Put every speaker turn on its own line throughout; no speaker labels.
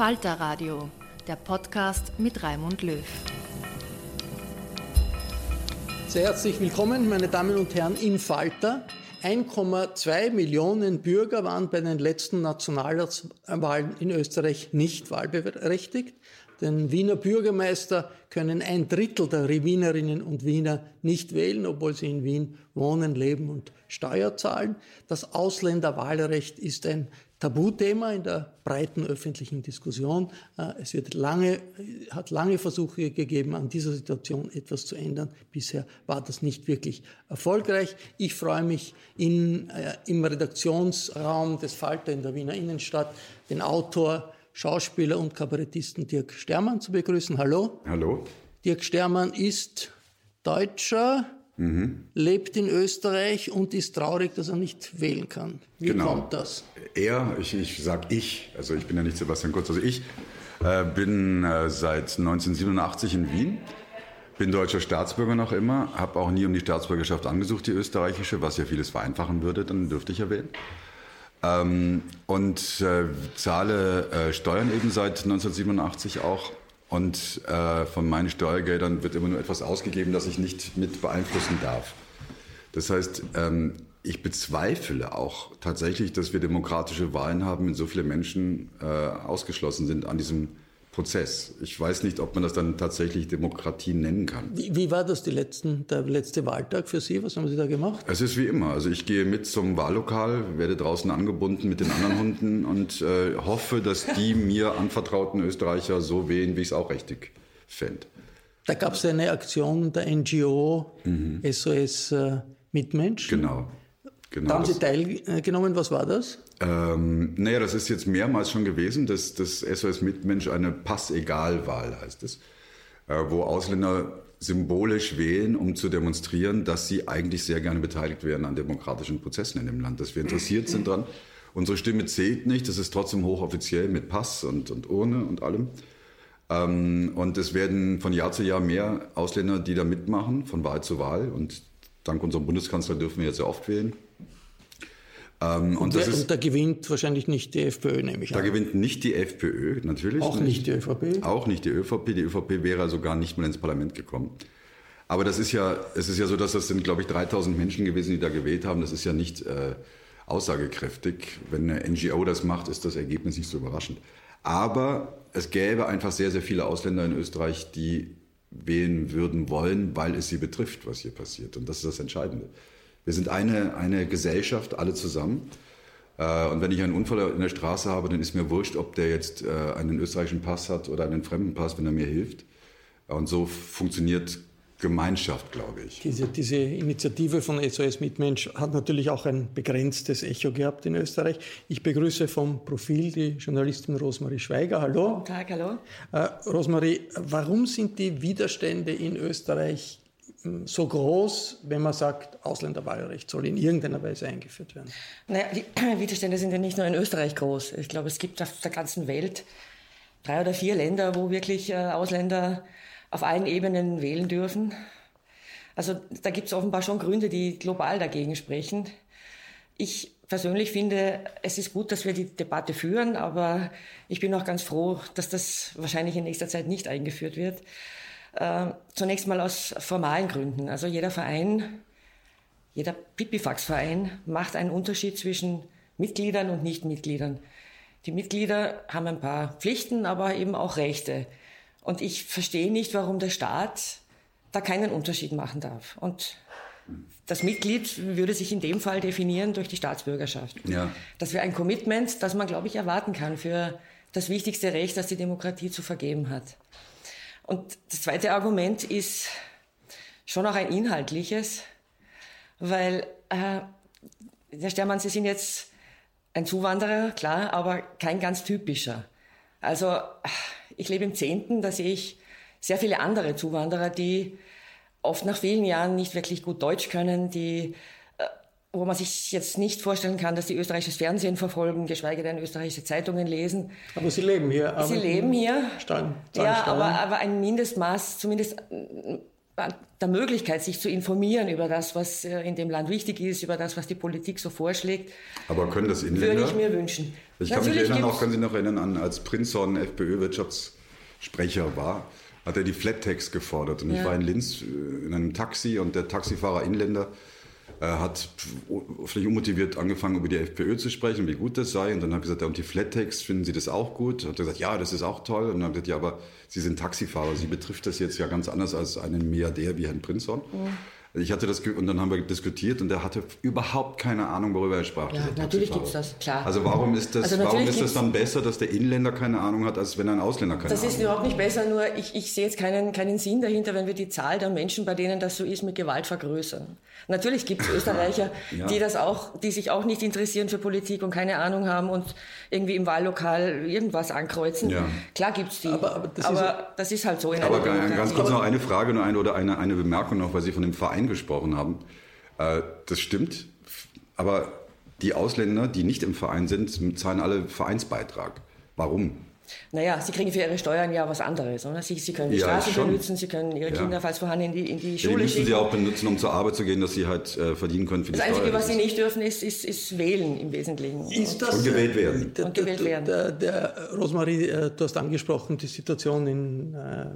Falter Radio, der Podcast mit Raimund Löw.
Sehr herzlich willkommen, meine Damen und Herren, im Falter. 1,2 Millionen Bürger waren bei den letzten Nationalratswahlen in Österreich nicht wahlberechtigt. Den Wiener Bürgermeister können ein Drittel der Wienerinnen und Wiener nicht wählen, obwohl sie in Wien wohnen, leben und Steuer zahlen. Das Ausländerwahlrecht ist ein Tabuthema in der breiten öffentlichen Diskussion. Äh, es wird lange, hat lange Versuche gegeben, an dieser Situation etwas zu ändern. Bisher war das nicht wirklich erfolgreich. Ich freue mich, in, äh, im Redaktionsraum des Falter in der Wiener Innenstadt den Autor, Schauspieler und Kabarettisten Dirk Stermann zu begrüßen. Hallo.
Hallo.
Dirk Stermann ist Deutscher, mhm. lebt in Österreich und ist traurig, dass er nicht wählen kann. Wie genau. kommt das?
Er, ich, ich sag ich, also ich bin ja nicht Sebastian Kurz, also ich äh, bin äh, seit 1987 in Wien, bin deutscher Staatsbürger noch immer, habe auch nie um die Staatsbürgerschaft angesucht, die österreichische, was ja vieles vereinfachen würde, dann dürfte ich ja wählen. Ähm, und äh, zahle äh, Steuern eben seit 1987 auch und äh, von meinen Steuergeldern wird immer nur etwas ausgegeben, das ich nicht mit beeinflussen darf. Das heißt, ähm, ich bezweifle auch tatsächlich, dass wir demokratische Wahlen haben, wenn so viele Menschen äh, ausgeschlossen sind an diesem Prozess. Ich weiß nicht, ob man das dann tatsächlich Demokratie nennen kann.
Wie, wie, war das die letzten, der letzte Wahltag für Sie? Was haben Sie da gemacht?
Es ist wie immer. Also ich gehe mit zum Wahllokal, werde draußen angebunden mit den anderen Hunden und äh, hoffe, dass die mir anvertrauten Österreicher so wählen, wie ich es auch richtig fände.
Da gab es eine Aktion der NGO mhm. SOS äh, Mitmensch.
Genau.
genau. Da haben Sie teilgenommen. Was war das?
Ähm, naja, das ist jetzt mehrmals schon gewesen, dass das SOS Mitmensch eine Passegalwahl heißt es, äh, wo Ausländer symbolisch wählen, um zu demonstrieren, dass sie eigentlich sehr gerne beteiligt werden an demokratischen Prozessen in dem Land, dass wir interessiert sind dran. Unsere Stimme zählt nicht, das ist trotzdem hochoffiziell mit Pass und, und Urne und allem. Ähm, und es werden von Jahr zu Jahr mehr Ausländer, die da mitmachen, von Wahl zu Wahl. Und dank unserem Bundeskanzler dürfen wir jetzt sehr oft wählen.
Ähm, und, und, der, ist, und, da gewinnt wahrscheinlich nicht die FPÖ, nehme ich
da an. Da gewinnt nicht die FPÖ, natürlich.
Auch nicht. nicht die ÖVP?
Auch nicht die ÖVP. Die ÖVP wäre also gar nicht mal ins Parlament gekommen. Aber das ist ja, es ist ja so, dass das sind, glaube ich, 3000 Menschen gewesen, die da gewählt haben. Das ist ja nicht äh, aussagekräftig. Wenn eine NGO das macht, ist das Ergebnis nicht so überraschend. Aber es gäbe einfach sehr, sehr viele Ausländer in Österreich, die wählen würden wollen, weil es sie betrifft, was hier passiert. Und das ist das Entscheidende. Wir sind eine, eine Gesellschaft, alle zusammen. Äh, und wenn ich einen Unfall in der Straße habe, dann ist mir wurscht, ob der jetzt äh, einen österreichischen Pass hat oder einen fremden Pass, wenn er mir hilft. Und so funktioniert Gemeinschaft, glaube ich.
Diese, diese Initiative von SOS Mitmensch hat natürlich auch ein begrenztes Echo gehabt in Österreich. Ich begrüße vom Profil die Journalistin Rosmarie Schweiger. Hallo.
Guten Tag, hallo.
Äh, Rosmarie, warum sind die Widerstände in Österreich so groß, wenn man sagt, Ausländerwahlrecht soll in irgendeiner Weise eingeführt werden?
Naja, die Widerstände sind ja nicht nur in Österreich groß. Ich glaube, es gibt auf der ganzen Welt drei oder vier Länder, wo wirklich äh, Ausländer auf allen Ebenen wählen dürfen. Also da gibt es offenbar schon Gründe, die global dagegen sprechen. Ich persönlich finde, es ist gut, dass wir die Debatte führen, aber ich bin auch ganz froh, dass das wahrscheinlich in nächster Zeit nicht eingeführt wird. Äh, zunächst mal aus formalen Gründen. Also jeder Verein, jeder Pipifax-Verein macht einen Unterschied zwischen Mitgliedern und Nichtmitgliedern. Die Mitglieder haben ein paar Pflichten, aber eben auch Rechte. Und ich verstehe nicht, warum der Staat da keinen Unterschied machen darf. Und das Mitglied würde sich in dem Fall definieren durch die Staatsbürgerschaft. Ja. Das wäre ein Commitment, das man, glaube ich, erwarten kann für das wichtigste Recht, das die Demokratie zu vergeben hat. Und das zweite Argument ist schon auch ein inhaltliches, weil, äh, Herr Stermann, Sie sind jetzt ein Zuwanderer, klar, aber kein ganz typischer. Also ich lebe im Zehnten, da sehe ich sehr viele andere Zuwanderer, die oft nach vielen Jahren nicht wirklich gut Deutsch können, die wo man sich jetzt nicht vorstellen kann, dass die österreichisches Fernsehen verfolgen, geschweige denn österreichische Zeitungen lesen.
Aber Sie leben hier.
Sie leben hier. Stein, ja, aber, aber ein Mindestmaß, zumindest äh, der Möglichkeit, sich zu informieren über das, was äh, in dem Land wichtig ist, über das, was die Politik so vorschlägt.
Aber können das Inländer?
Würde ich mir wünschen.
Ich kann Natürlich mich erinnern, auch können Sie noch erinnern, an als Prinzhorn FPÖ-Wirtschaftssprecher war, hat er die Flat Tax gefordert. Und ja. ich war in Linz äh, in einem Taxi und der Taxifahrer Inländer er hat völlig unmotiviert angefangen, über die FPÖ zu sprechen, wie gut das sei. Und dann habe ich gesagt, ja, und die Flat-Tax, finden Sie das auch gut? Und er hat gesagt, ja, das ist auch toll. Und dann habe ich gesagt, ja, aber Sie sind Taxifahrer, Sie betrifft das jetzt ja ganz anders als einen Milliardär wie Herrn Prinzhorn. Mhm. Ich hatte das und dann haben wir diskutiert und er hatte überhaupt keine Ahnung, worüber er sprach.
Ja, natürlich gibt es das, klar.
Also warum ist das, also warum ist das dann besser, dass der Inländer keine Ahnung hat, als wenn ein Ausländer keine
das
Ahnung
hat? Das ist überhaupt nicht besser, nur ich, ich sehe jetzt keinen, keinen Sinn dahinter, wenn wir die Zahl der Menschen, bei denen das so ist, mit Gewalt vergrößern. Natürlich gibt es Österreicher, ja. die das auch, die sich auch nicht interessieren für Politik und keine Ahnung haben und irgendwie im Wahllokal irgendwas ankreuzen. Ja. Klar gibt es die. Aber, aber, das, aber ist, das, ist, halt so.
In aber ganz kurz noch eine Frage nur eine, oder eine, eine Bemerkung noch, weil Sie von dem Verein gesprochen haben. Äh, das stimmt, aber die Ausländer, die nicht im Verein sind, zahlen alle Vereinsbeitrag. Warum?
Naja, sie kriegen für ihre Steuern ja was anderes. Oder? Sie, sie können die ja, Straße schon. benutzen, sie können ihre Kinder, ja. falls vorhanden, in die, in die Schule ja, die
müssen sie auch benutzen, um zur Arbeit zu gehen, dass sie halt äh, verdienen können für
die
Das
Einzige,
Steuer.
was sie nicht dürfen, ist, ist, ist wählen im Wesentlichen.
Ist das, und gewählt werden.
und gewählt werden.
Der, der, Rosmarie, äh, du hast angesprochen, die Situation in äh,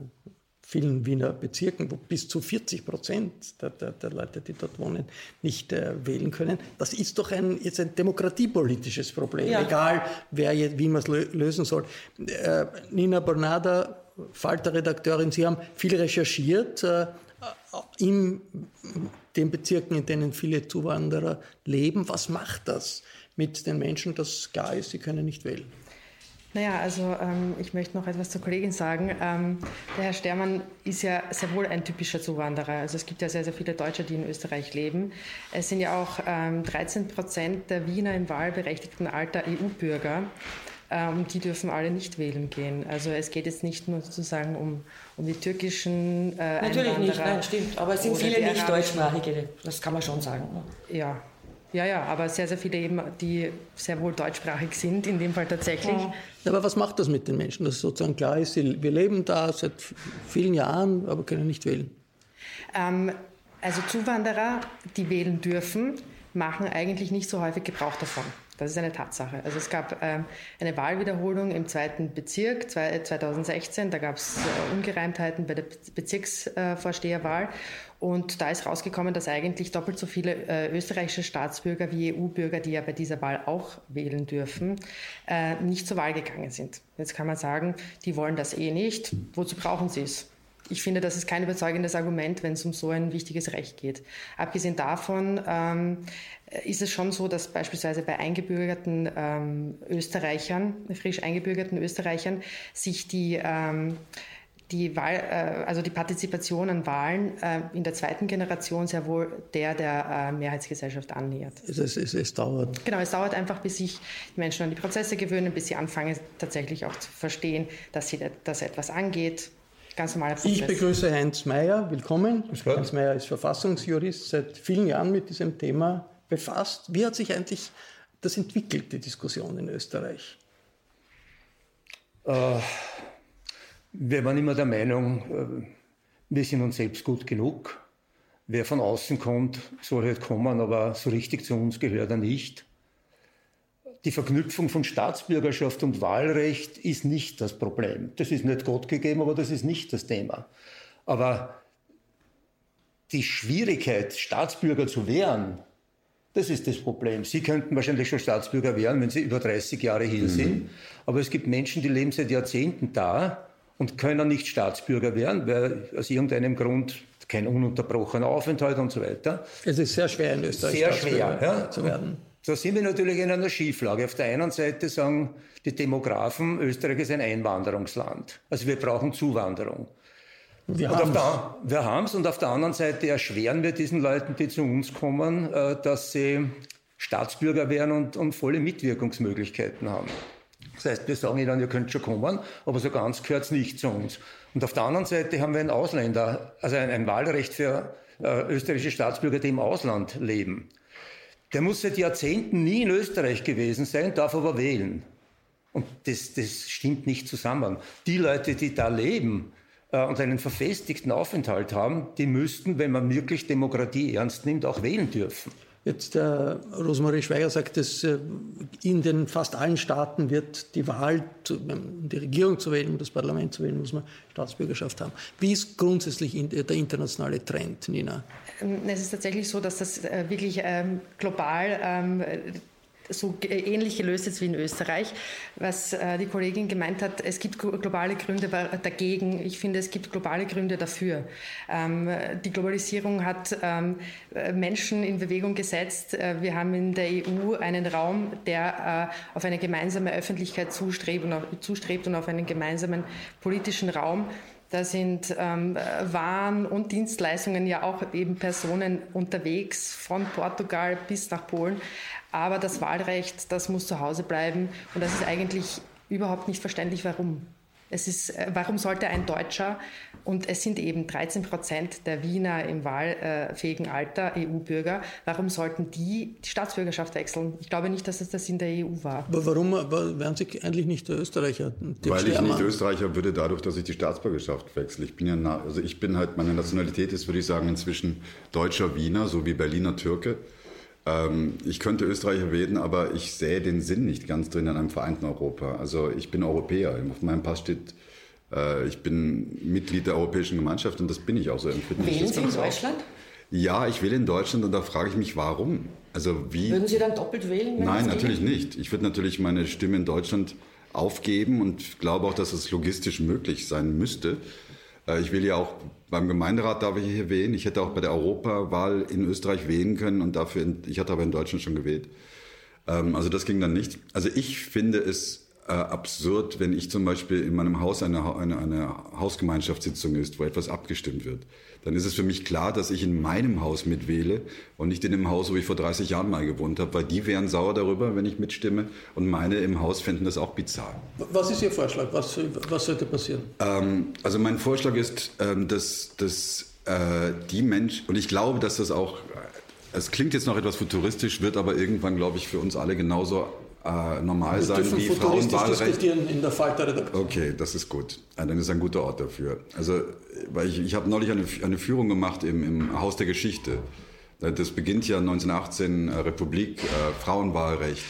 vielen Wiener Bezirken, wo bis zu 40 Prozent der, der, der Leute, die dort wohnen, nicht äh, wählen können. Das ist doch ein, jetzt ein demokratiepolitisches Problem, ja. egal wer jetzt, wie man es lösen soll. Äh, Nina Bornada, Falter-Redakteurin, Sie haben viel recherchiert äh, in den Bezirken, in denen viele Zuwanderer leben. Was macht das mit den Menschen, dass klar ist, sie können nicht wählen?
Naja, also ähm, ich möchte noch etwas zur Kollegin sagen. Ähm, der Herr Stermann ist ja sehr wohl ein typischer Zuwanderer. Also es gibt ja sehr, sehr viele Deutsche, die in Österreich leben. Es sind ja auch ähm, 13 Prozent der Wiener im wahlberechtigten Alter EU-Bürger. Ähm, die dürfen alle nicht wählen gehen. Also es geht jetzt nicht nur sozusagen um, um die türkischen
äh, Natürlich nicht, nein, stimmt. Aber es sind viele nicht deutschsprachige, das kann man schon sagen.
Ne? Ja, ja, ja, aber sehr, sehr viele eben, die sehr wohl deutschsprachig sind, in dem Fall tatsächlich. Ja.
Aber was macht das mit den Menschen, dass sozusagen klar ist, wir leben da seit vielen Jahren, aber können nicht wählen?
Ähm, also Zuwanderer, die wählen dürfen, machen eigentlich nicht so häufig Gebrauch davon. Das ist eine Tatsache. Also es gab ähm, eine Wahlwiederholung im zweiten Bezirk 2016. Da gab es äh, Ungereimtheiten bei der Bezirksvorsteherwahl. Und da ist rausgekommen, dass eigentlich doppelt so viele äh, österreichische Staatsbürger wie EU-Bürger, die ja bei dieser Wahl auch wählen dürfen, äh, nicht zur Wahl gegangen sind. Jetzt kann man sagen, die wollen das eh nicht. Wozu brauchen sie es? ich finde, das ist kein überzeugendes Argument, wenn es um so ein wichtiges Recht geht. Abgesehen davon ähm, ist es schon so, dass beispielsweise bei eingebürgerten ähm, Österreichern, frisch eingebürgerten Österreichern, sich die, ähm, die, Wahl, äh, also die Partizipation an Wahlen äh, in der zweiten Generation sehr wohl der der äh, Mehrheitsgesellschaft annähert.
Es, es, es, es, dauert.
Genau, es dauert einfach, bis sich die Menschen an die Prozesse gewöhnen, bis sie anfangen tatsächlich auch zu verstehen, dass sie dass etwas angeht. Ganz normaler
Prozess. Ich begrüße Heinz Mayer. Willkommen. Heinz Mayer ist Verfassungsjurist, seit vielen Jahren mit diesem Thema befasst. Wie hat sich eigentlich das entwickelt, die Diskussion in Österreich?
Äh, wir waren immer der Meinung, äh, wir sind uns selbst gut genug. Wer von außen kommt, soll halt kommen, aber so richtig zu uns gehört er nicht. Die Verknüpfung von Staatsbürgerschaft und Wahlrecht ist nicht das Problem. Das ist nicht Gott gegeben, aber das ist nicht das Thema. Aber die Schwierigkeit, Staatsbürger zu werden, das ist das Problem. Sie könnten wahrscheinlich schon Staatsbürger werden, wenn Sie über 30 Jahre hier mhm. sind. Aber es gibt Menschen, die leben seit Jahrzehnten da und können nicht Staatsbürger werden, weil aus irgendeinem Grund kein ununterbrochener Aufenthalt und so weiter.
Es ist sehr schwer in Österreich
sehr schwer, ja. zu werden. Da sind wir natürlich in einer Schieflage. Auf der einen Seite sagen die Demografen, Österreich ist ein Einwanderungsland. Also wir brauchen Zuwanderung. Wir haben es und auf der anderen Seite erschweren wir diesen Leuten, die zu uns kommen, äh, dass sie Staatsbürger werden und, und volle Mitwirkungsmöglichkeiten haben. Das heißt, wir sagen ihnen, ihr könnt schon kommen, aber so ganz gehört es nicht zu uns. Und auf der anderen Seite haben wir einen Ausländer, also ein, ein Wahlrecht für äh, österreichische Staatsbürger, die im Ausland leben. Der muss seit Jahrzehnten nie in Österreich gewesen sein, darf aber wählen. Und das, das stimmt nicht zusammen. Die Leute, die da leben, äh, und einen verfestigten Aufenthalt haben, die müssten, wenn man wirklich Demokratie ernst nimmt, auch wählen dürfen.
Jetzt äh, Rosemarie Schweiger sagt, dass äh, in den fast allen Staaten wird die Wahl, um die Regierung zu wählen, um das Parlament zu wählen, muss man Staatsbürgerschaft haben. Wie ist grundsätzlich in, der internationale Trend, Nina?
Ähm, es ist tatsächlich so, dass das äh, wirklich ähm, global ähm, so ähnlich gelöst ist wie in Österreich. Was äh, die Kollegin gemeint hat, es gibt globale Gründe dagegen. Ich finde, es gibt globale Gründe dafür. Ähm, die Globalisierung hat ähm, Menschen in Bewegung gesetzt. Äh, wir haben in der EU einen Raum, der äh, auf eine gemeinsame Öffentlichkeit zustrebt und auf einen gemeinsamen politischen Raum. Da sind ähm, Waren und Dienstleistungen ja auch eben Personen unterwegs von Portugal bis nach Polen. Aber das Wahlrecht, das muss zu Hause bleiben. Und das ist eigentlich überhaupt nicht verständlich, warum. Es ist, äh, warum sollte ein Deutscher, und es sind eben 13 Prozent der Wiener im wahlfähigen Alter EU-Bürger, warum sollten die die Staatsbürgerschaft wechseln? Ich glaube nicht, dass es das in der EU war.
Aber warum wären Sie eigentlich nicht Österreicher?
Weil ich nicht Österreicher würde, dadurch, dass ich die Staatsbürgerschaft wechsle. Ich bin ja, also ich bin halt, meine Nationalität ist, würde ich sagen, inzwischen deutscher Wiener sowie Berliner Türke. Ähm, ich könnte Österreicher werden, aber ich sähe den Sinn nicht ganz drin in einem vereinten Europa. Also ich bin Europäer. Auf meinem Pass steht, äh, ich bin Mitglied der Europäischen Gemeinschaft und das bin ich auch so.
Wählen Sie in Deutschland?
Ja, ich wähle in Deutschland und da frage ich mich, warum? Also wie?
Würden Sie dann doppelt wählen?
Nein, natürlich nicht. Ich würde natürlich meine Stimme in Deutschland aufgeben und glaube auch, dass es logistisch möglich sein müsste. Äh, ich will ja auch beim Gemeinderat darf ich hier wählen. Ich hätte auch bei der Europawahl in Österreich wählen können und dafür, ich hatte aber in Deutschland schon gewählt. Ähm, also das ging dann nicht. Also ich finde es äh, absurd, wenn ich zum Beispiel in meinem Haus eine, eine, eine Hausgemeinschaftssitzung ist, wo etwas abgestimmt wird. Dann ist es für mich klar, dass ich in meinem Haus mitwähle und nicht in dem Haus, wo ich vor 30 Jahren mal gewohnt habe, weil die wären sauer darüber, wenn ich mitstimme und meine im Haus fänden das auch bizarr.
Was ist Ihr Vorschlag? Was, was sollte passieren?
Ähm, also mein Vorschlag ist, ähm, dass, dass äh, die Menschen, und ich glaube, dass das auch es klingt jetzt noch etwas futuristisch, wird aber irgendwann, glaube ich, für uns alle genauso äh, normal Wir sein wie Frauenwahlrecht.
diskutieren in der Falter-Redaktion.
Okay, das ist gut. Ja, dann ist ein guter Ort dafür. Also, weil ich, ich habe neulich eine, eine Führung gemacht im, im Haus der Geschichte. Das beginnt ja 1918, äh, Republik, äh, Frauenwahlrecht.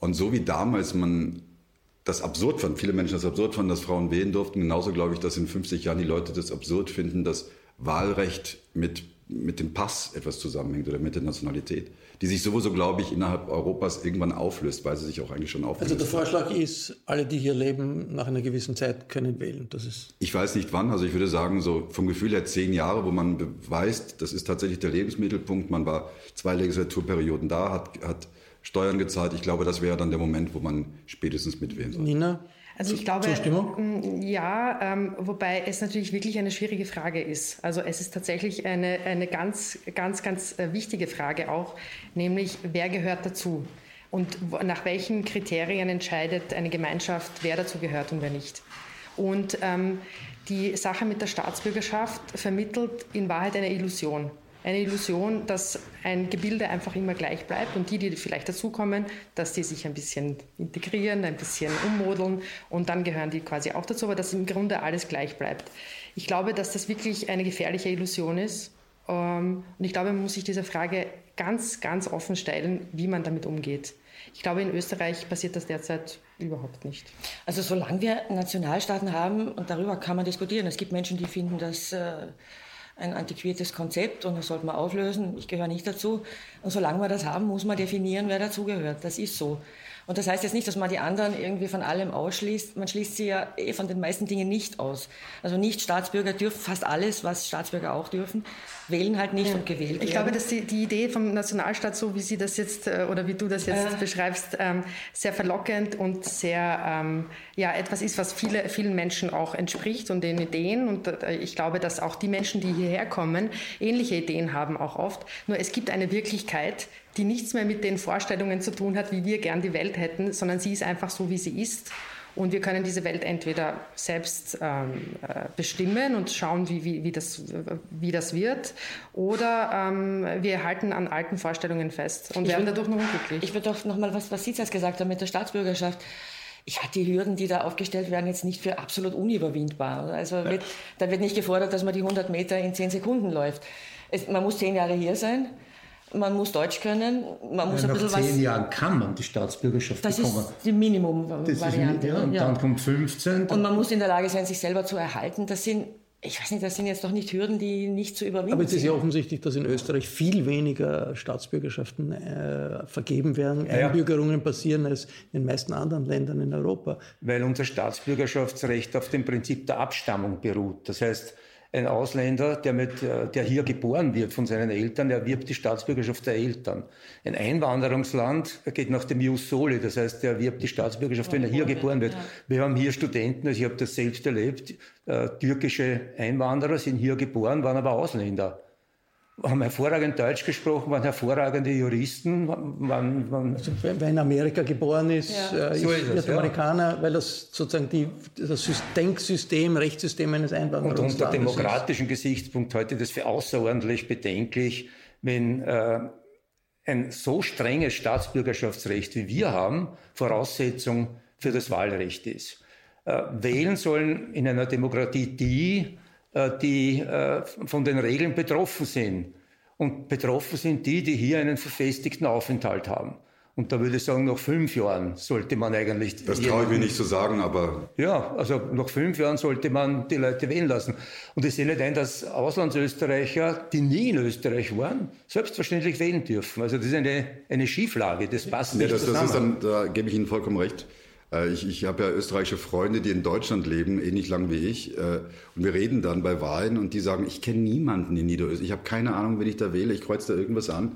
Und so wie damals man das absurd fand, viele Menschen das absurd fanden, dass Frauen wählen durften, genauso glaube ich, dass in 50 Jahren die Leute das absurd finden, dass Wahlrecht mit, mit dem Pass etwas zusammenhängt oder mit der Nationalität die sich sowieso, glaube ich, innerhalb Europas irgendwann auflöst, weil sie sich auch eigentlich schon auflöst.
Also der Vorschlag ist, alle, die hier leben, nach einer gewissen Zeit können wählen. Das ist
ich weiß nicht wann, also ich würde sagen, so vom Gefühl her zehn Jahre, wo man beweist, das ist tatsächlich der Lebensmittelpunkt. Man war zwei Legislaturperioden da, hat, hat Steuern gezahlt. Ich glaube, das wäre dann der Moment, wo man spätestens mitwählen soll.
Nina?
Also ich glaube, Zustimmung? ja, ähm, wobei es natürlich wirklich eine schwierige Frage ist. Also es ist tatsächlich eine, eine ganz, ganz, ganz äh, wichtige Frage auch, nämlich wer gehört dazu? Und nach welchen Kriterien entscheidet eine Gemeinschaft, wer dazu gehört und wer nicht? Und ähm, die Sache mit der Staatsbürgerschaft vermittelt in Wahrheit eine Illusion eine Illusion, dass ein Gebilde einfach immer gleich bleibt und die, die vielleicht dazukommen, dass die sich ein bisschen integrieren, ein bisschen ummodeln und dann gehören die quasi auch dazu, aber dass im Grunde alles gleich bleibt. Ich glaube, dass das wirklich eine gefährliche Illusion ist ähm, und ich glaube, man muss sich dieser Frage ganz, ganz offen stellen, wie man damit umgeht. Ich glaube, in Österreich passiert das derzeit überhaupt nicht.
Also solange wir Nationalstaaten haben, und darüber kann man diskutieren, es gibt Menschen, die finden, dass äh, ein antiquiertes Konzept und das sollte man auflösen. Ich gehöre nicht dazu. Und solange wir das haben, muss man definieren, wer dazugehört. Das ist so. Und das heißt jetzt nicht, dass man die anderen irgendwie von allem ausschließt. Man schließt sie ja eh von den meisten Dingen nicht aus. Also Nicht-Staatsbürger dürfen fast alles, was Staatsbürger auch dürfen, wählen halt nicht ja. und gewählt werden.
Ich glaube, dass die, die, Idee vom Nationalstaat, so wie sie das jetzt äh, oder wie du das jetzt äh. beschreibst, ähm, sehr verlockend und sehr ähm, ja etwas ist, was viele, vielen Menschen auch entspricht und den Ideen. Und äh, ich glaube, dass auch die Menschen, die hierher kommen, ähnliche Ideen haben auch oft. Nur es gibt eine Wirklichkeit, die nichts mehr mit den Vorstellungen zu tun hat, wie wir gern die Welt hätten, sondern sie ist einfach so, wie sie ist. Und wir können diese Welt entweder selbst ähm, äh, bestimmen und schauen, wie, wie, wie, das, wie das wird, oder ähm, wir halten an alten Vorstellungen fest und ich werden dadurch noch unglücklich.
Ich würde doch noch mal was, was Sie jetzt gesagt haben mit der Staatsbürgerschaft. Ich halte die Hürden, die da aufgestellt werden, jetzt nicht für absolut unüberwindbar. Also wird, da wird nicht gefordert, dass man die 100 Meter in 10 Sekunden läuft. Es, man muss zehn Jahre hier sein man muss Deutsch können, man muss ja, ein bisschen
was... Nach zehn Jahren kann man die Staatsbürgerschaft
das
bekommen.
Das ist die Minimum-Variante.
Ja, und ja. dann kommt 15.
Und man muss in der Lage sein, sich selber zu erhalten. Das sind, ich weiß nicht, das sind jetzt doch nicht Hürden, die nicht zu überwinden sind.
Aber es ist ja offensichtlich, dass in Österreich viel weniger Staatsbürgerschaften äh, vergeben werden, ja. Einbürgerungen passieren als in den meisten anderen Ländern in Europa.
Weil unser Staatsbürgerschaftsrecht auf dem Prinzip der Abstammung beruht. Das heißt, ein Ausländer, der, mit, äh, der hier geboren wird von seinen Eltern, erwirbt die Staatsbürgerschaft der Eltern. Ein Einwanderungsland geht nach dem Jus Soli, das heißt, er erwirbt die Staatsbürgerschaft, wenn er hier geboren wird. Wir haben hier Studenten, also ich habe das selbst erlebt, äh, türkische Einwanderer sind hier geboren, waren aber Ausländer haben hervorragend Deutsch gesprochen, waren hervorragende Juristen. Waren, waren
also, wer in Amerika geboren ist, ja. äh, so ist, ist Amerikaner, ja. weil das sozusagen die, das Denksystem, Rechtssystem eines Einwanderungslandes
Und unter demokratischen Gesichtspunkt halte ich das für außerordentlich bedenklich, wenn äh, ein so strenges Staatsbürgerschaftsrecht, wie wir haben, Voraussetzung für das Wahlrecht ist. Äh, wählen sollen in einer Demokratie die, die äh, von den Regeln betroffen sind. Und betroffen sind die, die hier einen verfestigten Aufenthalt haben. Und da würde ich sagen, nach fünf Jahren sollte man eigentlich.
Das traue ich mir nicht zu sagen, aber.
Ja, also nach fünf Jahren sollte man die Leute wählen lassen. Und ich sehe nicht ein, dass Auslandsösterreicher, die nie in Österreich waren, selbstverständlich wählen dürfen. Also das ist eine, eine Schieflage, das passt ja, nicht das,
das ist dann, da gebe ich Ihnen vollkommen recht. Äh, ich, ich habe ja österreichische Freunde, die in Deutschland leben, ähnlich lang wie ich. Äh, und wir reden dann bei Wahlen und die sagen, ich kenne niemanden in Niederösterreich. Ich habe keine Ahnung, wen ich da wähle. Ich kreuze da irgendwas an.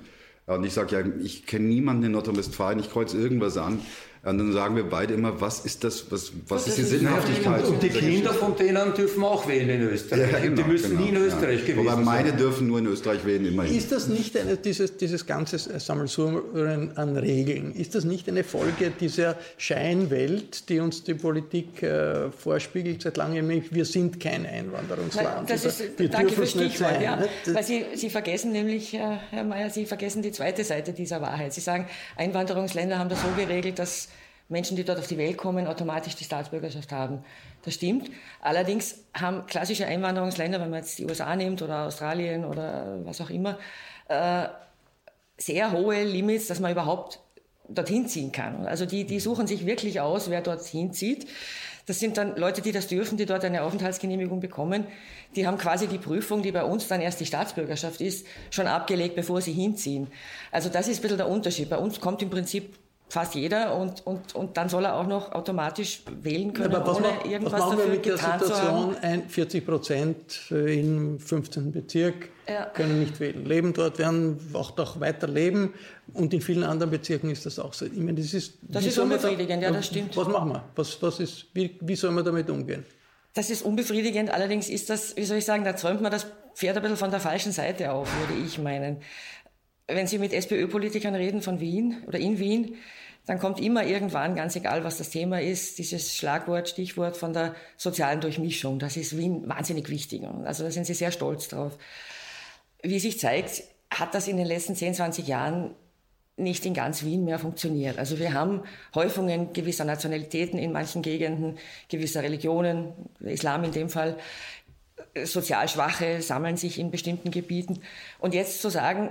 Und ich sage ja, ich kenne niemanden in Nordrhein-Westfalen. Ich kreuze irgendwas an. Und dann sagen wir beide immer, was ist das, was, was ist die Sinnhaftigkeit?
Und, die Kinder von denen dürfen auch wählen in Österreich. Ja, genau, die müssen genau, nie in Österreich ja. gewesen
Wobei meine sein. dürfen nur in Österreich wählen, immerhin.
Ist das nicht eine, dieses, dieses ganze Sammelsurium an Regeln, ist das nicht eine Folge dieser Scheinwelt, die uns die Politik äh, vorspiegelt seit langem? Wir sind kein Einwanderungsland.
Das ist, wir danke für Stichwort, ja. Weil Sie, Sie vergessen nämlich, äh, Herr Mayer, Sie vergessen die zweite Seite dieser Wahrheit. Sie sagen, Einwanderungsländer haben das so geregelt, dass Menschen, die dort auf die Welt kommen, automatisch die Staatsbürgerschaft haben. Das stimmt. Allerdings haben klassische Einwanderungsländer, wenn man jetzt die USA nimmt oder Australien oder was auch immer, äh, sehr hohe Limits, dass man überhaupt dorthin ziehen kann. Also die, die suchen sich wirklich aus, wer dorthin zieht. Das sind dann Leute, die das dürfen, die dort eine Aufenthaltsgenehmigung bekommen. Die haben quasi die Prüfung, die bei uns dann erst die Staatsbürgerschaft ist, schon abgelegt, bevor sie hinziehen. Also das ist ein bisschen der Unterschied. Bei uns kommt im Prinzip fast jeder und, und, und dann soll er auch noch automatisch wählen können,
Aber was,
ohne
ma-
irgendwas
was machen wir mit der. Situation, ein 40 Prozent im 15. Bezirk
Ja.
können nicht wählen, leben dort, werden auch noch weiter leben und in vielen anderen Bezirken ist das auch so. Ich meine, das ist,
Das ist unbefriedigend, ja, das stimmt.
Was machen wir? Was, was ist, wie, wie soll man damit umgehen?
Das ist unbefriedigend, allerdings ist das, wie soll ich sagen, da zäumt man das Pferd ein bisschen von der falschen Seite auf, würde ich meinen. Wenn Sie mit SPÖ-Politikern reden von Wien oder in Wien, dann kommt immer irgendwann, ganz egal was das Thema ist, dieses Schlagwort, Stichwort von der sozialen Durchmischung. Das ist Wien wahnsinnig wichtig. Also da sind sie sehr stolz drauf. Wie sich zeigt, hat das in den letzten 10, 20 Jahren nicht in ganz Wien mehr funktioniert. Also wir haben Häufungen gewisser Nationalitäten in manchen Gegenden, gewisser Religionen, Islam in dem Fall. Sozial Schwache sammeln sich in bestimmten Gebieten. Und jetzt zu sagen,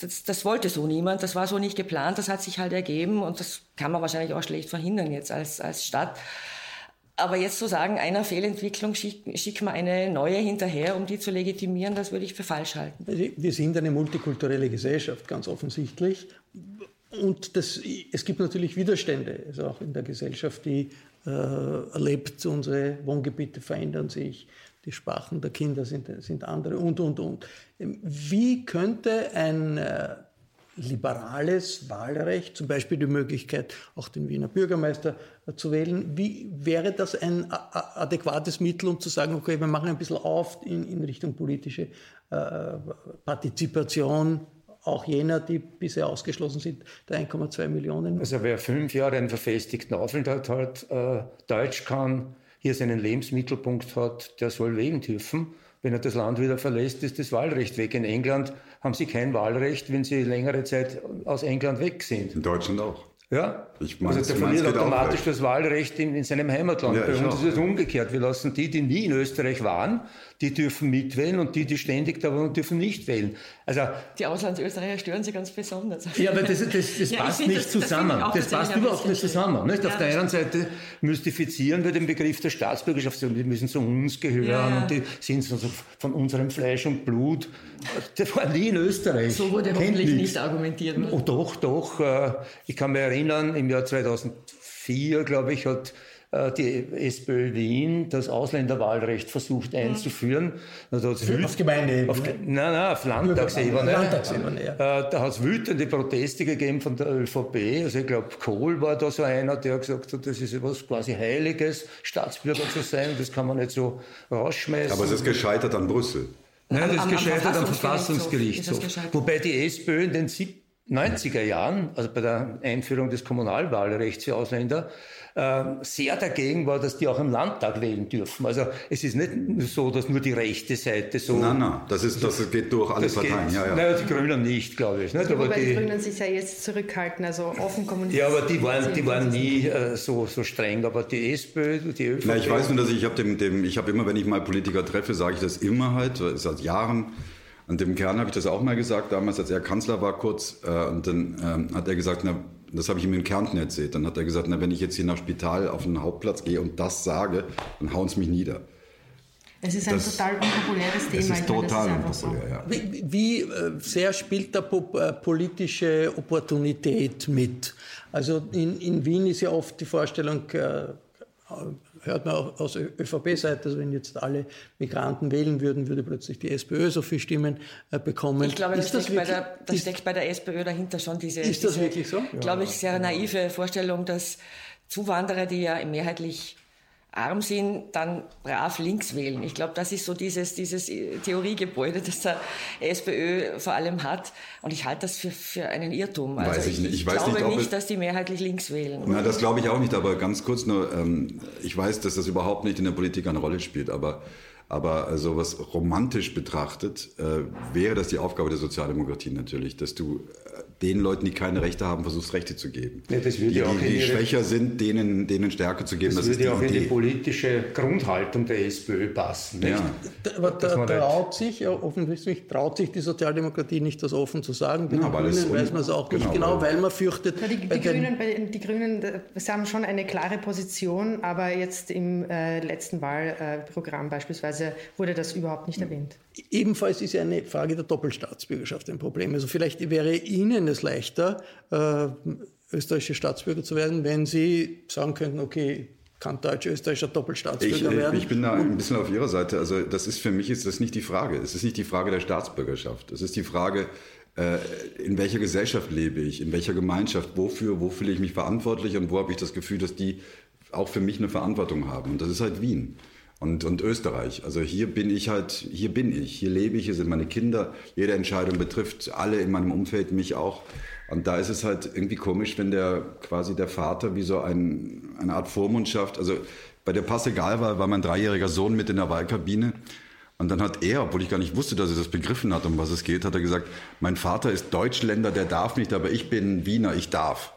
Das, das wollte so niemand, das war so nicht geplant, das hat sich halt ergeben und das kann man wahrscheinlich auch schlecht verhindern jetzt als, als Stadt. Aber jetzt zu sagen, einer Fehlentwicklung schicken schick wir eine neue hinterher, um die zu legitimieren, das würde ich für falsch halten.
Wir sind eine multikulturelle Gesellschaft, ganz offensichtlich. Und das, es gibt natürlich Widerstände, also auch in der Gesellschaft, die äh, erlebt, unsere Wohngebiete verändern sich, die Sprachen der Kinder sind, sind andere und, und, und. Wie könnte ein äh, liberales Wahlrecht, zum Beispiel die Möglichkeit, auch den Wiener Bürgermeister äh, zu wählen, wie wäre das ein adäquates Mittel, um zu sagen, okay, wir machen ein bisschen auf in, in Richtung politische äh, Partizipation, auch jener, die bisher ausgeschlossen sind, der 1,2 Millionen.
Also wer fünf Jahre einen verfestigten Aufenthalt hat, äh, Deutsch kann, hier seinen Lebensmittelpunkt hat, der soll wählen dürfen. Wenn er das Land wieder verlässt, ist das Wahlrecht weg. In England haben sie kein Wahlrecht, wenn sie längere Zeit aus England weg sind.
In Deutschland auch.
Ja,
Ich meine,
also der verliert automatisch das Wahlrecht in, in seinem Heimatland.
Ja,
Bei uns
auch,
ist es umgekehrt. Wir lassen die, die nie in Österreich waren, die dürfen mitwählen und die, die ständig da waren, dürfen nicht wählen. Also
Die Auslandsösterreicher stören sie ganz besonders.
ja, aber das, das, das
Ja,
passt nicht
das-
zusammen. Das, passt überhaupt nicht zusammen. Nicht? Auf
Ja,
der
das
einen Seite mystifizieren wir den Begriff der Staatsbürgerschaft, die müssen zu uns gehören
Ja,
und die sind so von unserem Fleisch und Blut. Das war nie in Österreich.
So wurde
Kennt
hoffentlich
nichts.
nicht argumentiert.
Oh, doch, doch. äh, Ich kann mich erinnern, im Jahr 2004, glaube ich, hat die SPÖ Wien das Ausländerwahlrecht versucht einzuführen. Da hat's wüt-
Auf Gemeindeebene.
auf, nein, nein, auf Landtagsebene.
Landtagsebene, ja.
Äh, Da hat es wütende Proteste gegeben von der ÖVP. Also ich glaube, Kohl war da so einer, der gesagt hat, das ist etwas quasi Heiliges, Staatsbürger zu sein. Das kann man nicht so rausschmeißen.
Aber es ist gescheitert an Brüssel.
Nein, das ist
Am- am
gescheitert am
Verfassungsgerichtshof ist.
Wobei die SPÖ in den sieb- 90er Jahren, also bei der Einführung des Kommunalwahlrechts für Ausländer, äh, sehr dagegen war, dass die auch im Landtag wählen dürfen. Also es ist nicht so, dass nur die rechte Seite so...
Nein, nein, das, ist, das geht durch alle Parteien.
geht,
ja, ja.
Naja, die Grünen nicht, glaube ich. Nicht? Aber
Wobei die
die,
Grünen sich ja jetzt zurückhalten, also offen kommunizieren.
ja, aber die waren, die waren nie äh, so, so streng. Aber die SPÖ, die ÖVP...
Na, ich weiß nur, dass ich, ich habe dem, dem, ich habe immer, wenn ich mal Politiker treffe, sage ich das immer halt, seit Jahren. Und dem Kern habe ich das auch mal gesagt, damals, als er Kanzler war, kurz. Äh, und dann ähm, hat er gesagt, na, das habe ich ihm in Kärnten erzählt. Dann hat er gesagt, na, wenn ich jetzt hier nach Spital auf den Hauptplatz gehe und das sage, dann hauen es mich nieder.
Es ist ein
Das-
total unpopuläres Thema.
Es ist
ich meine, das
total
einfach so.
unpopulär, ja.
Wie, wie äh, sehr spielt da äh, politische Opportunität mit? Also in, in Wien ist ja oft die Vorstellung, äh, hört man auch aus ÖVP-Seite, also wenn jetzt alle Migranten wählen würden, würde plötzlich die SPÖ so viele Stimmen äh, bekommen.
Ich glaube,
Ist das
steckt, bei
wirklich-
der, da
ist-
steckt bei der SPÖ dahinter schon diese,
Ist das
diese,
wirklich so?
glaube ich, sehr naive Vorstellung, dass Zuwanderer, die ja mehrheitlich arm sind, dann brav links wählen. Ich glaube, das ist so dieses, dieses Theoriegebäude, das der SPÖ vor allem hat. Und ich halte das für, für einen Irrtum. Also
Weiß ich nicht. Ich weiß
glaube
nicht,
nicht, dass die mehrheitlich links wählen.
Na, das glaube ich auch nicht, aber ganz kurz nur, ähm, ich weiß, dass das überhaupt nicht in der Politik eine Rolle spielt, aber Aber äh, so was romantisch betrachtet, äh, wäre das die Aufgabe der Sozialdemokratie natürlich, dass du äh, den Leuten, die keine Rechte haben, versuchst Rechte zu geben.
Ja, das würde
die,
auch
die, schwächer sind, denen, denen Stärke zu geben.
Das,
das
würde auch
Idee.
in die politische Grundhaltung der SPÖ passen. Nicht?
Ja.
Aber da traut sich, ja, offensichtlich traut sich die Sozialdemokratie nicht, das offen zu sagen. Bei
Ja,
den Grünen
un-
weiß man es auch nicht
genau,
genau,
weil-
man fürchtet,
Na, die,
bei
die,
den-
Grünen, bei- die Grünen sie haben schon eine klare Position, aber jetzt im äh, letzten Wahlprogramm beispielsweise wurde das überhaupt nicht erwähnt.
Ebenfalls ist ja eine Frage der Doppelstaatsbürgerschaft ein Problem. Also vielleicht wäre Ihnen es leichter, äh, österreichische Staatsbürger zu werden, wenn Sie sagen könnten, okay, kann deutsch-österreichischer
Ich,
Doppelstaatsbürger
ich,
werden.
ich bin da ein bisschen auf Ihrer Seite. Also das ist für mich ist das nicht die Frage. Es ist nicht die Frage der Staatsbürgerschaft. Es ist die Frage, äh, in welcher Gesellschaft lebe ich, in welcher Gemeinschaft, wofür, wo fühle ich mich verantwortlich und wo habe ich das Gefühl, dass die auch für mich eine Verantwortung haben. Und das ist halt Wien. Und, und Österreich. Also hier bin ich halt, hier bin ich, hier lebe ich, hier sind meine Kinder. Jede Entscheidung betrifft alle in meinem Umfeld, mich auch. Und da ist es halt irgendwie komisch, wenn der quasi der Vater wie so ein, eine Art Vormundschaft, also bei der Pass egal war, war mein dreijähriger Sohn mit in der Wahlkabine. Und dann hat er, obwohl ich gar nicht wusste, dass er das begriffen hat, um was es geht, hat er gesagt, mein Vater ist Deutschländer, der darf nicht, aber ich bin Wiener, ich darf.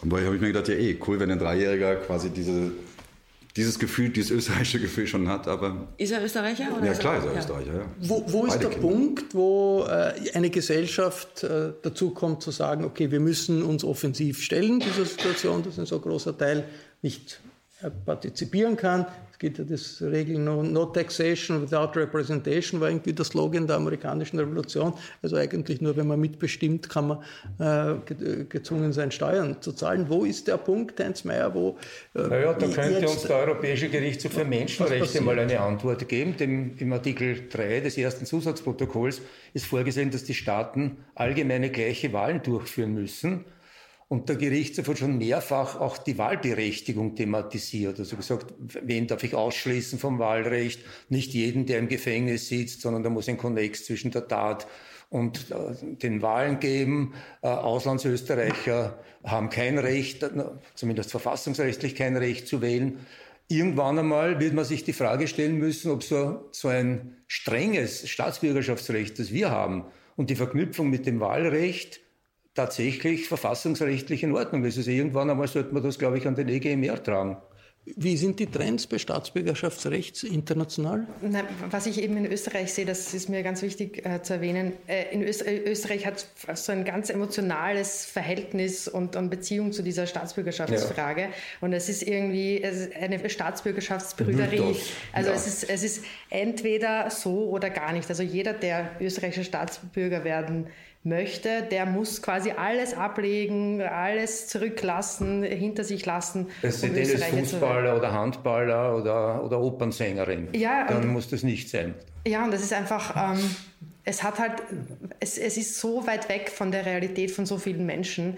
Und da habe ich mir gedacht, ja eh, cool, wenn ein Dreijähriger quasi diese, dieses Gefühl, dieses österreichische Gefühl schon hat, aber
Ist er Österreicher? Oder
ja klar ist er. Österreicher, ja.
Wo, wo ist der
Kinder.
Punkt, wo äh, eine Gesellschaft äh, dazu kommt zu sagen, okay, wir müssen uns offensiv stellen, dieser Situation, dass ein so großer Teil nicht partizipieren kann? Es gibt ja das Regeln no, no Taxation without Representation, war irgendwie der Slogan der amerikanischen Revolution. Also eigentlich nur, wenn man mitbestimmt, kann man äh, ge- gezwungen sein, Steuern zu zahlen. Wo ist der Punkt, Heinz Mayer, wo... Äh,
Naja, da könnte
jetzt-
uns der Europäische Gerichtshof für Menschenrechte mal eine Antwort geben. Dem, Im Artikel 3 des ersten Zusatzprotokolls ist vorgesehen, dass die Staaten allgemeine gleiche Wahlen durchführen müssen. Und der Gerichtshof hat schon mehrfach auch die Wahlberechtigung thematisiert. Also gesagt, wen darf ich ausschließen vom Wahlrecht? Nicht jeden, der im Gefängnis sitzt, sondern da muss ein Konnex zwischen der Tat und äh, den Wahlen geben. Äh, Auslandsösterreicher haben kein Recht, äh, zumindest verfassungsrechtlich kein Recht zu wählen. Irgendwann einmal wird man sich die Frage stellen müssen, ob so, so ein strenges Staatsbürgerschaftsrecht, das wir haben, und die Verknüpfung mit dem Wahlrecht tatsächlich verfassungsrechtlich in Ordnung ist. Also irgendwann einmal sollte man das, glaube ich, an den EGMR tragen.
Wie sind die Trends bei Staatsbürgerschaftsrechts international?
Na, was ich eben in Österreich sehe, das ist mir ganz wichtig äh, zu erwähnen. Äh, in Öster Österreich hat so ein ganz emotionales Verhältnis und, und Beziehung zu dieser Staatsbürgerschaftsfrage. Und es ist irgendwie es ist eine Staatsbürgerschaftsbrüderie. Also
ja.
es, ist, es ist entweder so oder gar nicht. Also jeder, der österreichischer Staatsbürger werden möchte, der muss quasi alles ablegen, alles zurücklassen, hinter sich lassen. Um
sind
Österreicher zu werden.
Fußballer oder Handballer oder, oder Opernsängerin.
Ja,
Dann muss das nicht sein.
Ja, und das ist einfach, ähm, es hat halt, es, es ist so weit weg von der Realität von so vielen Menschen,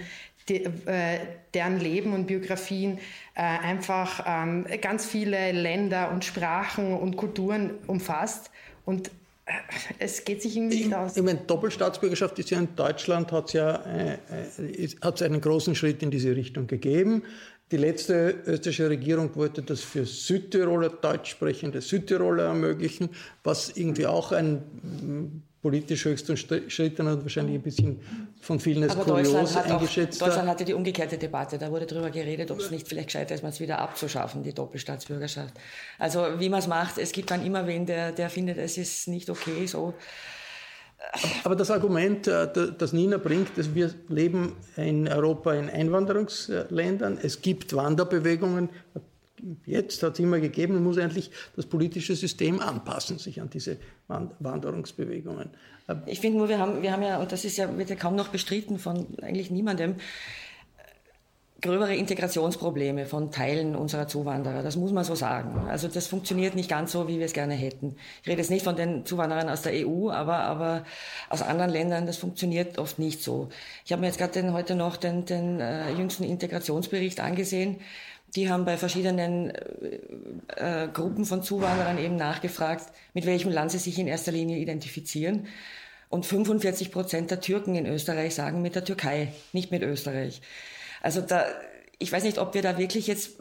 die, äh, deren Leben und Biografien äh, einfach ähm, ganz viele Länder und Sprachen und Kulturen umfasst. Und es geht sich irgendwie nicht aus.
Ich meine, Doppelstaatsbürgerschaft ist ja in Deutschland, hat es ja äh, äh, hat's einen großen Schritt in diese Richtung gegeben. Die letzte österreichische Regierung wollte das für Südtiroler, deutsch sprechende Südtiroler ermöglichen, was irgendwie auch ein politisch höchst umstrittener und wahrscheinlich ein bisschen von vielen als
Aber Deutschland,
kurios
hat auch,
eingeschätzter.
Deutschland hatte die umgekehrte Debatte. Da wurde darüber geredet, ob es nicht vielleicht gescheiter ist, es wieder abzuschaffen, die Doppelstaatsbürgerschaft. Also wie man es macht, es gibt dann immer wen, der, der findet, es ist nicht okay so.
Aber das Argument, äh, da- das Nina bringt, dass wir leben in Europa in Einwanderungsländern, es gibt Wanderbewegungen, jetzt hat es immer gegeben, man muss endlich das politische System anpassen, sich an diese Wand- Wanderungsbewegungen.
Ich finde nur, wir haben, wir haben ja, und das ist ja, wird ja kaum noch bestritten von eigentlich niemandem, gröbere Integrationsprobleme von Teilen unserer Zuwanderer. Das muss man so sagen. Also das funktioniert nicht ganz so, wie wir es gerne hätten. Ich rede jetzt nicht von den Zuwanderern aus der EU, aber, aber aus anderen Ländern, das funktioniert oft nicht so. Ich habe mir jetzt gerade heute noch den, den äh, jüngsten Integrationsbericht angesehen. Die haben bei verschiedenen äh, äh, Gruppen von Zuwanderern eben nachgefragt, mit welchem Land sie sich in erster Linie identifizieren. Und 45 Prozent der Türken in Österreich sagen mit der Türkei, nicht mit Österreich. Also da, ich weiß nicht, ob wir da wirklich jetzt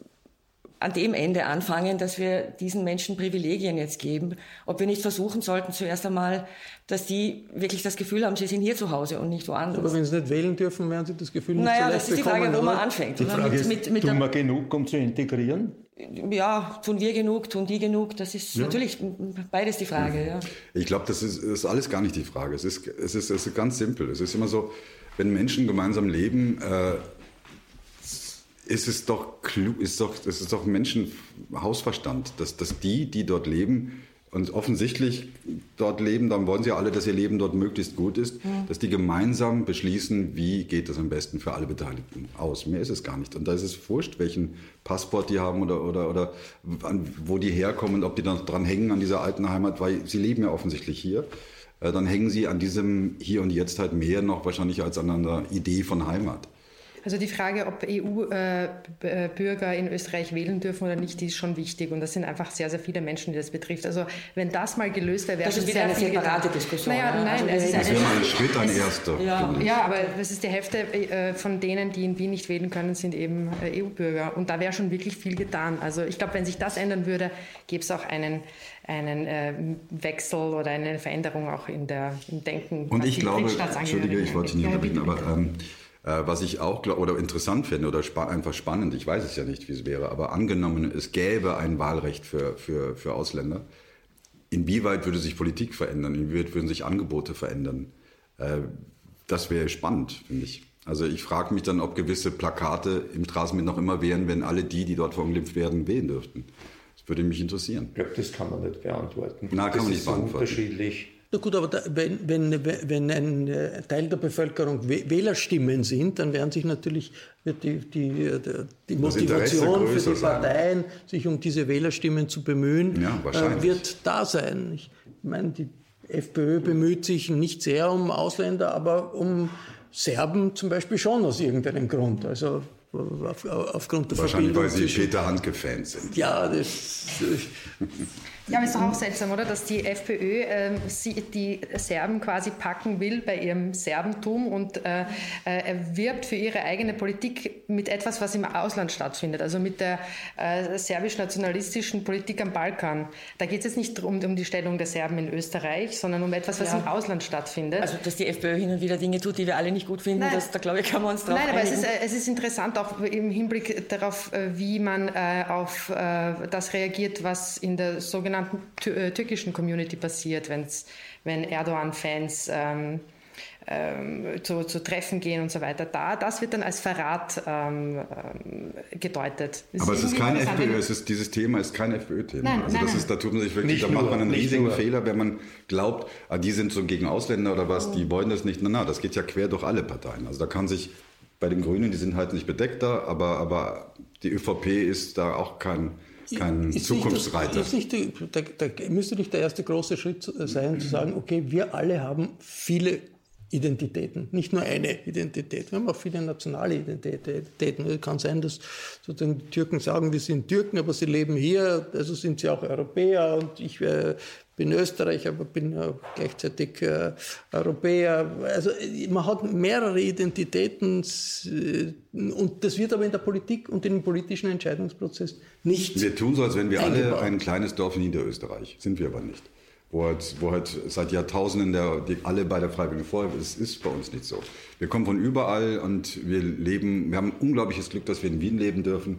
an dem Ende anfangen, dass wir diesen Menschen Privilegien jetzt geben, ob wir nicht versuchen sollten zuerst einmal, dass die wirklich das Gefühl haben, sie sind hier zu Hause und nicht woanders.
Aber wenn sie nicht wählen dürfen, werden sie das Gefühl nicht
naja,
so
das ist die Frage, wo man anfängt.
Die Frage mit, ist, mit, mit tun wir genug, um zu integrieren?
Ja, tun wir genug, tun die genug? Das ist ja. natürlich beides die Frage. Ja.
Ich glaube, das ist, ist, alles gar nicht die Frage. Es ist, es, ist, es ist ganz simpel. Es ist immer so, wenn Menschen gemeinsam leben, äh, ist es doch klug, ist doch, es ist doch Menschenhausverstand, dass, dass die, die dort leben und offensichtlich dort leben, dann wollen sie ja alle, dass ihr Leben dort möglichst gut ist, ja. dass die gemeinsam beschließen, wie geht das am besten für alle Beteiligten aus. Mehr ist es gar nicht. Und da ist es wurscht, welchen Passport die haben oder, oder, oder wo die herkommen und ob die dann dran hängen an dieser alten Heimat, weil sie leben ja offensichtlich hier. Äh, dann hängen sie an diesem Hier und Jetzt halt mehr noch wahrscheinlich als an einer Idee von Heimat.
Also die Frage, ob EU-Bürger in Österreich wählen dürfen oder nicht, die ist schon wichtig. Und das sind einfach sehr, sehr viele Menschen, die das betrifft. Also wenn das mal gelöst wäre, wäre
das schon wieder eine separate Diskussion.
Naja,
ja.
nein,
also, das wäre mal ein Schritt, ein erster.
Ja, ja, aber es ist die Hälfte äh, von denen, die in Wien nicht wählen können, sind eben äh, EU-Bürger. Und da wäre schon wirklich viel getan. Also ich glaube, wenn sich das ändern würde, gäbe es auch einen einen äh, Wechsel oder eine Veränderung auch in der, im Denken.
Und ich glaube, Entschuldige, ich wollte nicht unterbieten, aber ähm, äh, was ich auch oder interessant finde oder spa einfach spannend, ich weiß es ja nicht, wie es wäre, aber angenommen, es gäbe ein Wahlrecht für, für, für Ausländer, inwieweit würde sich Politik verändern, inwieweit würden sich Angebote verändern? Äh, das wäre spannend, finde ich. Also ich frage mich dann, ob gewisse Plakate im Straßenbild noch immer wären, wenn alle die, die dort verunglimpft werden, wählen dürften. Das würde mich interessieren.
Ich glaube, das kann man nicht beantworten.
Na, kann
das
man nicht
ist
beantworten.
unterschiedlich
na gut, aber da, wenn, wenn, wenn ein äh, Teil der Bevölkerung Wählerstimmen sind, dann werden sich natürlich wird die, die, die Motivation für die Parteien, sein. sich um diese Wählerstimmen zu bemühen, ja, äh, wird da sein. Ich meine, die FPÖ bemüht sich nicht sehr um Ausländer, aber um Serben zum Beispiel schon aus irgendeinem Grund. Also auf, aufgrund der
Wahrscheinlich, weil Sie Peter Handke-Fans sind.
Ja, das.
Ja, aber es ist doch auch seltsam, oder? Dass die FPÖ äh, sie, die Serben quasi packen will bei ihrem Serbentum und äh, äh, wirbt für ihre eigene Politik mit etwas, was im Ausland stattfindet. Also mit der äh, serbisch-nationalistischen Politik am Balkan. Da geht es jetzt nicht um, um die Stellung der Serben in Österreich, sondern um etwas, was ja. im Ausland stattfindet.
Also, dass die FPÖ hin und wieder Dinge tut, die wir alle nicht gut finden, das, da glaube ich, kann man uns drauf
Nein,
aber
es ist, äh, es ist interessant auch im Hinblick darauf, äh, wie man auf das reagiert, was in der sogenannten sogenannten äh, türkischen Community passiert, wenn's, wenn Erdogan-Fans ähm, ähm, zu, zu, Treffen gehen und so weiter. Da, das wird dann als Verrat ähm, ähm gedeutet.
Das Aber es ist kein FPÖ, es ist, dieses Thema ist kein FPÖ-Thema. Also nein, das nein. ist, da tut man sich wirklich, nicht da macht man einen riesigen nur. Fehler, wenn man glaubt, ah, die sind so gegen Ausländer oder was, die wollen das nicht. Na, na, das geht ja quer durch alle Parteien. Also da kann sich bei den Grünen, die sind halt nicht bedeckter, aber, aber die ÖVP ist da auch kein kein ist Zukunftsreiter.
Nicht, ist nicht, da, da müsste nicht der erste große Schritt sein, zu sagen, okay, wir alle haben viele Identitäten, nicht nur eine Identität. Wir haben auch viele nationale Identitäten. Es kann sein, dass sozusagen die Türken sagen, wir sind Türken, aber sie leben hier, also sind sie auch Europäer und ich äh, bin Österreicher, aber bin ja gleichzeitig äh, Europäer. Also man hat mehrere Identitäten äh, und das wird aber in der Politik und im politischen Entscheidungsprozess nicht.
Wir tun so, als wenn wir eingebaut. alle ein kleines Dorf in Niederösterreich, sind wir aber nicht. Wo halt, wo halt seit Jahrtausenden der, die alle bei der Freiwilligen Feuerwehr, das ist bei uns nicht so. Wir kommen von überall und wir leben, wir haben unglaubliches Glück, dass wir in Wien leben dürfen.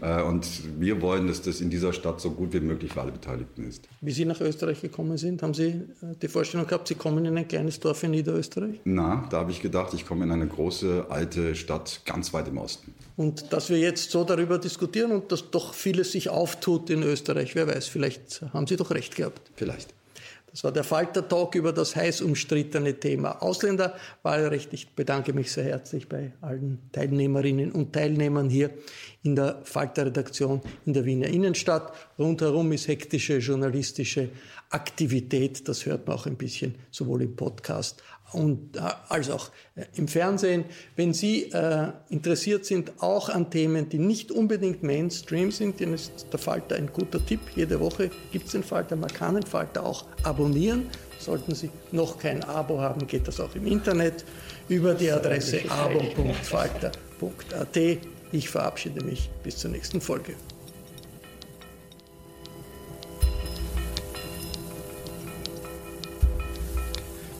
Äh, und wir wollen, dass das in dieser Stadt so gut wie möglich für alle Beteiligten ist.
Wie Sie nach Österreich gekommen sind, haben Sie äh, die Vorstellung gehabt, Sie kommen in ein kleines Dorf in Niederösterreich?
Na, da habe ich gedacht, ich komme in eine große, alte Stadt ganz weit im Osten.
Und dass wir jetzt so darüber diskutieren und dass doch vieles sich auftut in Österreich, wer weiß, vielleicht haben Sie doch recht gehabt.
Vielleicht.
Das war der Falter-Talk über das heiß umstrittene Thema Ausländerwahlrecht. Ich bedanke mich sehr herzlich bei allen Teilnehmerinnen und Teilnehmern hier in der Falter-Redaktion in der Wiener Innenstadt. Rundherum ist hektische journalistische Aktivität. Das hört man auch ein bisschen sowohl im Podcast und, äh, als auch äh, im Fernsehen. Wenn Sie äh, interessiert sind auch an Themen, die nicht unbedingt Mainstream sind, dann ist der Falter ein guter Tipp. Jede Woche gibt es den Falter. Man kann den Falter auch abonnieren. Sollten Sie noch kein Abo haben, geht das auch im Internet über die Adresse abo.falter.at. Ich verabschiede mich bis zur nächsten Folge.